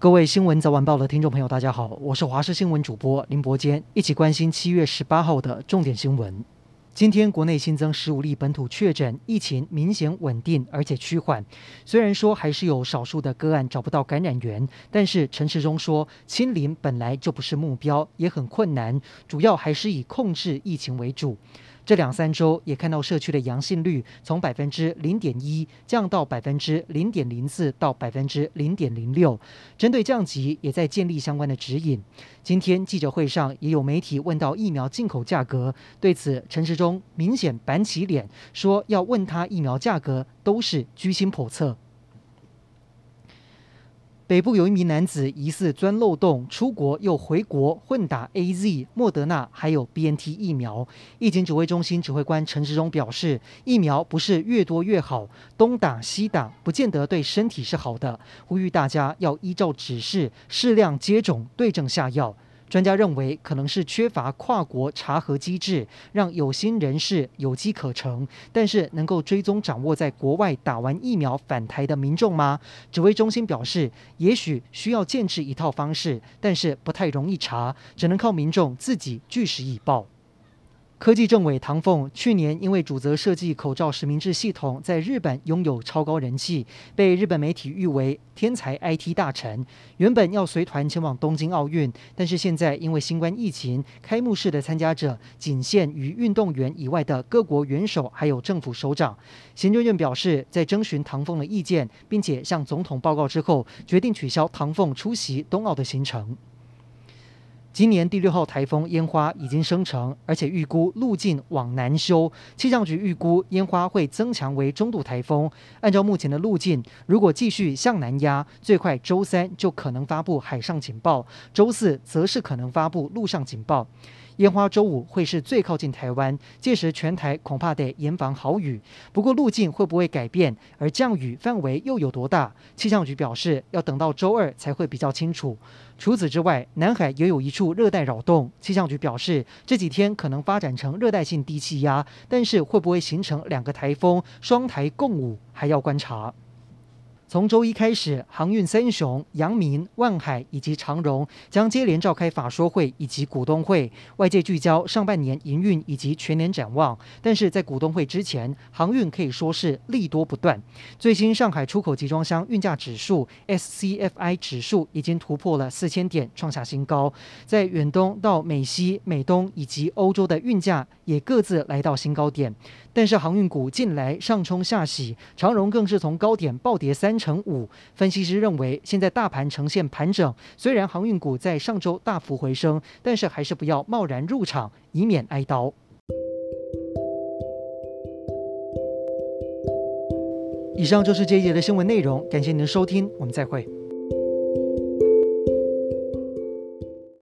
各位新闻早晚报的听众朋友，大家好，我是华视新闻主播林伯坚，一起关心七月十八号的重点新闻。今天国内新增十五例本土确诊，疫情明显稳定而且趋缓。虽然说还是有少数的个案找不到感染源，但是陈时中说，清零本来就不是目标，也很困难，主要还是以控制疫情为主。这两三周也看到社区的阳性率从百分之零点一降到百分之零点零四到百分之零点零六，针对降级也在建立相关的指引。今天记者会上也有媒体问到疫苗进口价格，对此陈时中明显板起脸，说要问他疫苗价格都是居心叵测。北部有一名男子疑似钻漏洞出国又回国，混打 AZ、莫德纳还有 BNT 疫苗。疫情指挥中心指挥官陈时中表示，疫苗不是越多越好，东打西打不见得对身体是好的，呼吁大家要依照指示适量接种，对症下药。专家认为，可能是缺乏跨国查核机制，让有心人士有机可乘。但是，能够追踪掌握在国外打完疫苗返台的民众吗？指挥中心表示，也许需要建置一套方式，但是不太容易查，只能靠民众自己据实以报。科技政委唐凤去年因为主责设计口罩实名制系统，在日本拥有超高人气，被日本媒体誉为天才 IT 大臣。原本要随团前往东京奥运，但是现在因为新冠疫情，开幕式的参加者仅限于运动员以外的各国元首还有政府首长。行政院表示，在征询唐凤的意见，并且向总统报告之后，决定取消唐凤出席冬奥的行程。今年第六号台风烟花已经生成，而且预估路径往南修。气象局预估烟花会增强为中度台风。按照目前的路径，如果继续向南压，最快周三就可能发布海上警报，周四则是可能发布陆上警报。烟花周五会是最靠近台湾，届时全台恐怕得严防豪雨。不过路径会不会改变，而降雨范围又有多大？气象局表示要等到周二才会比较清楚。除此之外，南海也有一处热带扰动，气象局表示这几天可能发展成热带性低气压，但是会不会形成两个台风，双台共舞，还要观察。从周一开始，航运三雄阳明、万海以及长荣将接连召开法说会以及股东会，外界聚焦上半年营运以及全年展望。但是在股东会之前，航运可以说是利多不断。最新上海出口集装箱运价指数 SCFI 指数已经突破了四千点，创下新高。在远东到美西、美东以及欧洲的运价也各自来到新高点。但是航运股近来上冲下洗，长荣更是从高点暴跌三乘五。分析师认为，现在大盘呈现盘整，虽然航运股在上周大幅回升，但是还是不要贸然入场，以免挨刀。以上就是这一节的新闻内容，感谢您的收听，我们再会。